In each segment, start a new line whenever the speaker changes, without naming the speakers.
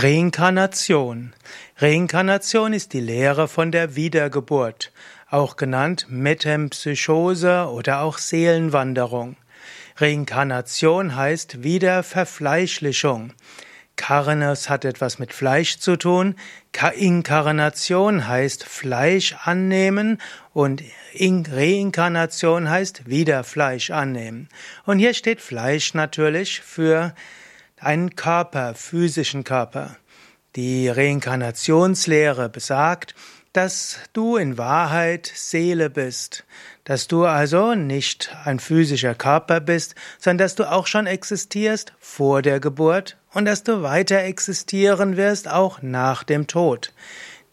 Reinkarnation. Reinkarnation ist die Lehre von der Wiedergeburt, auch genannt Metempsychose oder auch Seelenwanderung. Reinkarnation heißt Wiederverfleischlichung. Karnes hat etwas mit Fleisch zu tun. Inkarnation heißt Fleisch annehmen und Reinkarnation heißt wieder Fleisch annehmen. Und hier steht Fleisch natürlich für einen Körper, physischen Körper. Die Reinkarnationslehre besagt, dass du in Wahrheit Seele bist, dass du also nicht ein physischer Körper bist, sondern dass du auch schon existierst vor der Geburt und dass du weiter existieren wirst auch nach dem Tod.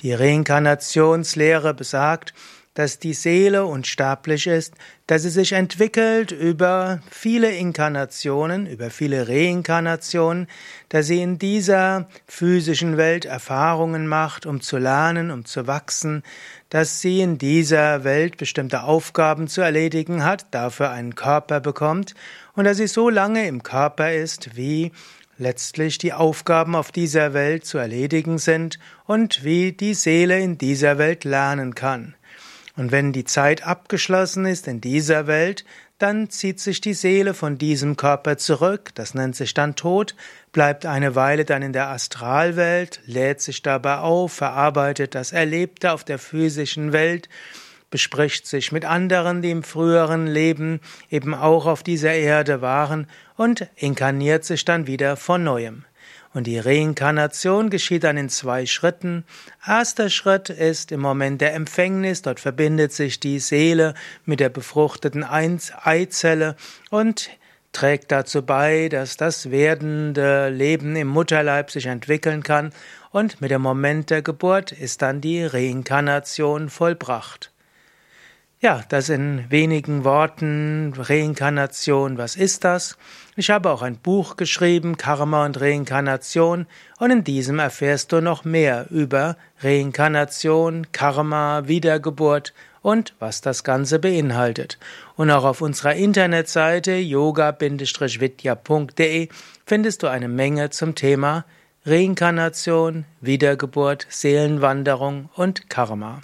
Die Reinkarnationslehre besagt, dass die Seele unsterblich ist, dass sie sich entwickelt über viele Inkarnationen, über viele Reinkarnationen, dass sie in dieser physischen Welt Erfahrungen macht, um zu lernen, um zu wachsen, dass sie in dieser Welt bestimmte Aufgaben zu erledigen hat, dafür einen Körper bekommt und dass sie so lange im Körper ist, wie letztlich die Aufgaben auf dieser Welt zu erledigen sind und wie die Seele in dieser Welt lernen kann. Und wenn die Zeit abgeschlossen ist in dieser Welt, dann zieht sich die Seele von diesem Körper zurück, das nennt sich dann Tod, bleibt eine Weile dann in der Astralwelt, lädt sich dabei auf, verarbeitet das Erlebte auf der physischen Welt, bespricht sich mit anderen, die im früheren Leben eben auch auf dieser Erde waren und inkarniert sich dann wieder von neuem. Und die Reinkarnation geschieht dann in zwei Schritten. Erster Schritt ist im Moment der Empfängnis. Dort verbindet sich die Seele mit der befruchteten Eizelle und trägt dazu bei, dass das werdende Leben im Mutterleib sich entwickeln kann. Und mit dem Moment der Geburt ist dann die Reinkarnation vollbracht. Ja, das in wenigen Worten Reinkarnation, was ist das? Ich habe auch ein Buch geschrieben, Karma und Reinkarnation, und in diesem erfährst du noch mehr über Reinkarnation, Karma, Wiedergeburt und was das Ganze beinhaltet. Und auch auf unserer Internetseite yoga-vidya.de findest du eine Menge zum Thema Reinkarnation, Wiedergeburt, Seelenwanderung und Karma.